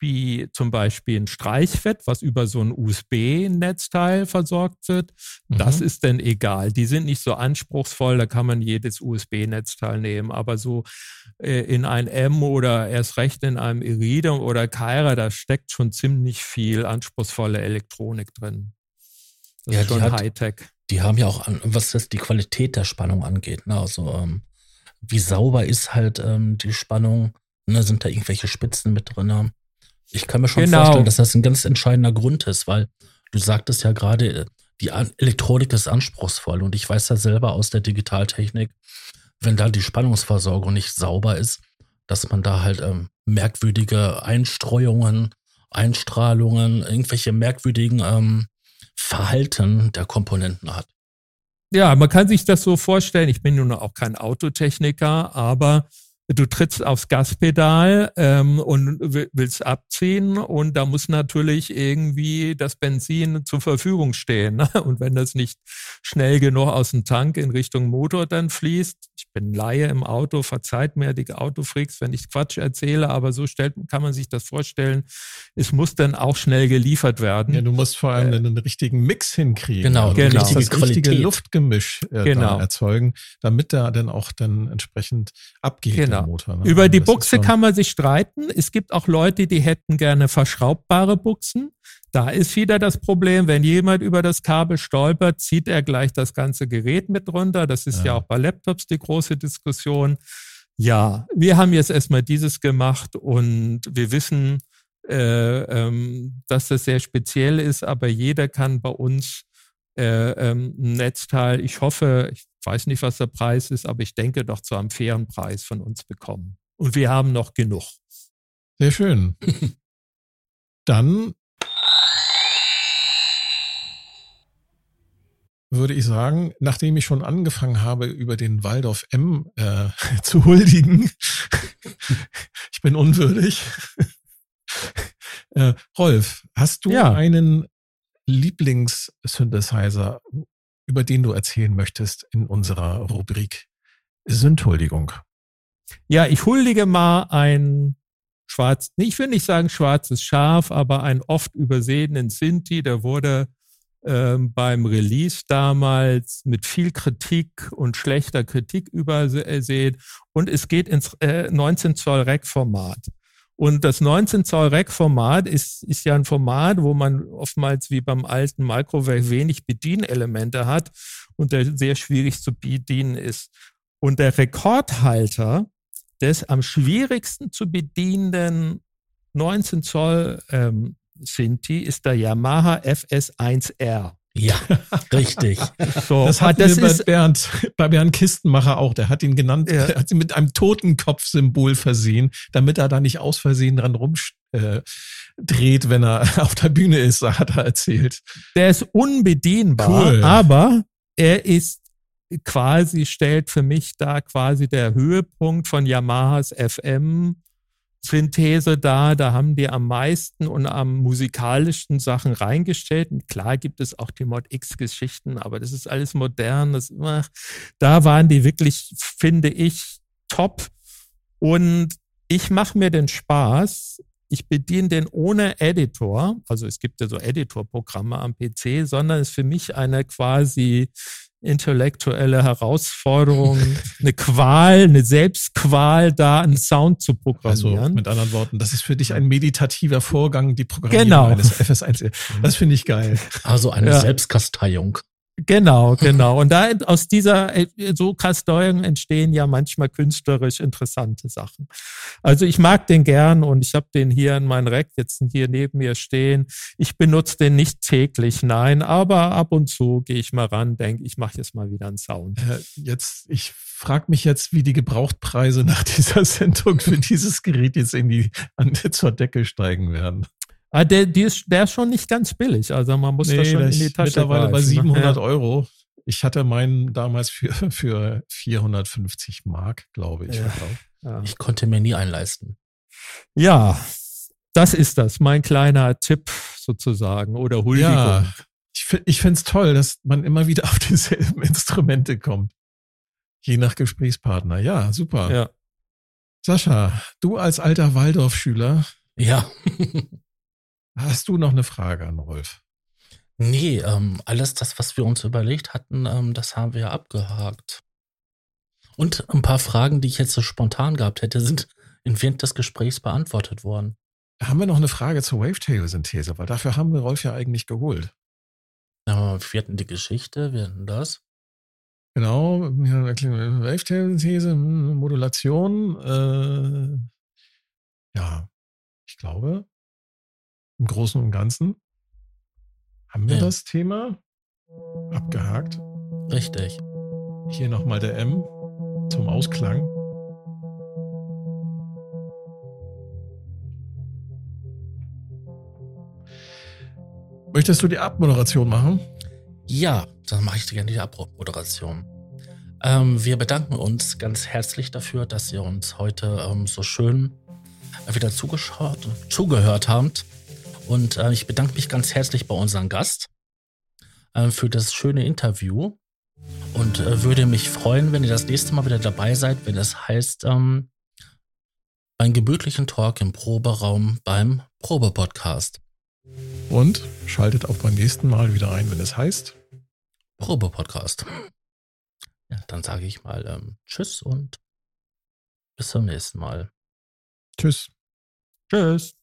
wie zum Beispiel ein Streichfett, was über so ein USB-Netzteil versorgt wird. Mhm. Das ist denn egal. Die sind nicht so anspruchsvoll, da kann man jedes USB-Netzteil nehmen. Aber so äh, in ein M oder erst recht in einem Iridium oder Kyra, da steckt schon ziemlich viel anspruchsvolle Elektronik drin. Das ja, ist schon Hightech. Die haben ja auch, was das die Qualität der Spannung angeht, ne? also ähm, wie sauber ist halt ähm, die Spannung, ne? sind da irgendwelche Spitzen mit drin? Ich kann mir schon genau. vorstellen, dass das ein ganz entscheidender Grund ist, weil du sagtest ja gerade, die Elektronik ist anspruchsvoll und ich weiß ja selber aus der Digitaltechnik, wenn da die Spannungsversorgung nicht sauber ist, dass man da halt ähm, merkwürdige Einstreuungen, Einstrahlungen, irgendwelche merkwürdigen ähm, Verhalten der Komponenten hat. Ja, man kann sich das so vorstellen. Ich bin nun auch kein Autotechniker, aber du trittst aufs Gaspedal ähm, und willst abziehen und da muss natürlich irgendwie das Benzin zur Verfügung stehen. Ne? Und wenn das nicht schnell genug aus dem Tank in Richtung Motor dann fließt, ich bin Laie im Auto, verzeiht mir die Autofreaks, wenn ich Quatsch erzähle, aber so stellt, kann man sich das vorstellen. Es muss dann auch schnell geliefert werden. Ja, du musst vor allem äh, einen richtigen Mix hinkriegen. Genau, also genau. Das richtige, richtige Luftgemisch äh, genau. erzeugen, damit da dann auch dann entsprechend abgeht. Genau. Motor, ne? Über die Buchse kann man sich streiten. Es gibt auch Leute, die hätten gerne verschraubbare Buchsen. Da ist wieder das Problem, wenn jemand über das Kabel stolpert, zieht er gleich das ganze Gerät mit runter. Das ist ja, ja auch bei Laptops die große Diskussion. Ja, wir haben jetzt erstmal dieses gemacht und wir wissen, äh, ähm, dass das sehr speziell ist, aber jeder kann bei uns äh, ähm, ein Netzteil, ich hoffe, ich weiß nicht, was der Preis ist, aber ich denke doch zu einem fairen Preis von uns bekommen. Und wir haben noch genug. Sehr schön. Dann würde ich sagen, nachdem ich schon angefangen habe, über den Waldorf M äh, zu huldigen, ich bin unwürdig. äh, Rolf, hast du ja. einen Lieblings-Synthesizer, über den du erzählen möchtest in unserer Rubrik Sündhuldigung? Ja, ich huldige mal ein schwarz, ich will nicht sagen schwarzes Schaf, aber einen oft übersehenen Sinti, der wurde ähm, beim Release damals mit viel Kritik und schlechter Kritik übersehen und es geht ins äh, 19 Zoll Rack Format. Und das 19 Zoll Rack-Format ist, ist ja ein Format, wo man oftmals wie beim alten Microwave wenig Bedienelemente hat und der sehr schwierig zu bedienen ist. Und der Rekordhalter des am schwierigsten zu bedienenden 19 Zoll ähm, Sinti ist der Yamaha FS1R. Ja, richtig. So, das hat das bei Bernd, bei Bernd Kistenmacher auch. Der hat ihn genannt, ja. hat sie mit einem Totenkopf-Symbol versehen, damit er da nicht aus Versehen dran rumdreht, äh, wenn er auf der Bühne ist, hat er erzählt. Der ist unbedienbar, cool. aber er ist quasi, stellt für mich da quasi der Höhepunkt von Yamahas FM Synthese da, da haben die am meisten und am musikalischsten Sachen reingestellt. Und klar gibt es auch die Mod X-Geschichten, aber das ist alles modern. Das, da waren die wirklich, finde ich, top. Und ich mache mir den Spaß. Ich bediene den ohne Editor. Also es gibt ja so Editor-Programme am PC, sondern es ist für mich eine quasi intellektuelle Herausforderung, eine Qual, eine Selbstqual, da einen Sound zu programmieren. Also mit anderen Worten, das ist für dich ein meditativer Vorgang, die Programmierung genau. eines FS1. Das finde ich geil. Also eine ja. Selbstkasteiung. Genau, genau. Und da aus dieser äh, so Kasteuerung entstehen ja manchmal künstlerisch interessante Sachen. Also ich mag den gern und ich habe den hier in meinem Rack jetzt hier neben mir stehen. Ich benutze den nicht täglich, nein, aber ab und zu gehe ich mal ran, denke, ich mache jetzt mal wieder einen Sound. Äh, jetzt, ich frage mich jetzt, wie die Gebrauchtpreise nach dieser Sendung für dieses Gerät jetzt in die an, zur Decke steigen werden. Ah, der, ist, der ist schon nicht ganz billig. Also man muss nee, da schon in die Tasche mittlerweile bei 700 ne? Euro. Ich hatte meinen damals für, für 450 Mark, glaube ich. Ja. Ja. Ich konnte mir nie einleisten. Ja, das ist das, mein kleiner Tipp sozusagen oder Huldigung. Ja, ich, ich finde es toll, dass man immer wieder auf dieselben Instrumente kommt. Je nach Gesprächspartner. Ja, super. Ja. Sascha, du als alter Waldorfschüler. Ja. hast du noch eine Frage an Rolf? Nee, ähm, alles das, was wir uns überlegt hatten, ähm, das haben wir ja abgehakt. Und ein paar Fragen, die ich jetzt so spontan gehabt hätte, sind in während des Gesprächs beantwortet worden. Haben wir noch eine Frage zur Wavetail-Synthese? Weil dafür haben wir Rolf ja eigentlich geholt. Ja, wir hatten die Geschichte, wir hatten das. Genau, Wavetail-Synthese, hm, Modulation. Äh, ja, ich glaube, im Großen und Ganzen haben wir ja. das Thema abgehakt. Richtig. Hier nochmal der M zum Ausklang. Möchtest du die Abmoderation machen? Ja, dann mache ich gerne die Abmoderation. Ähm, wir bedanken uns ganz herzlich dafür, dass ihr uns heute ähm, so schön wieder zugeschaut, zugehört habt. Und äh, ich bedanke mich ganz herzlich bei unserem Gast äh, für das schöne Interview und äh, würde mich freuen, wenn ihr das nächste Mal wieder dabei seid, wenn es heißt, ähm, einen gemütlichen Talk im Proberaum beim Probe-Podcast. Und schaltet auch beim nächsten Mal wieder ein, wenn es heißt Probe-Podcast. Ja, dann sage ich mal ähm, Tschüss und bis zum nächsten Mal. Tschüss. Tschüss.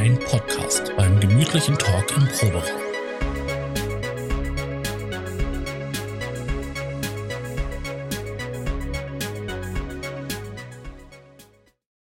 Ein Podcast beim gemütlichen Talk im Proberaum.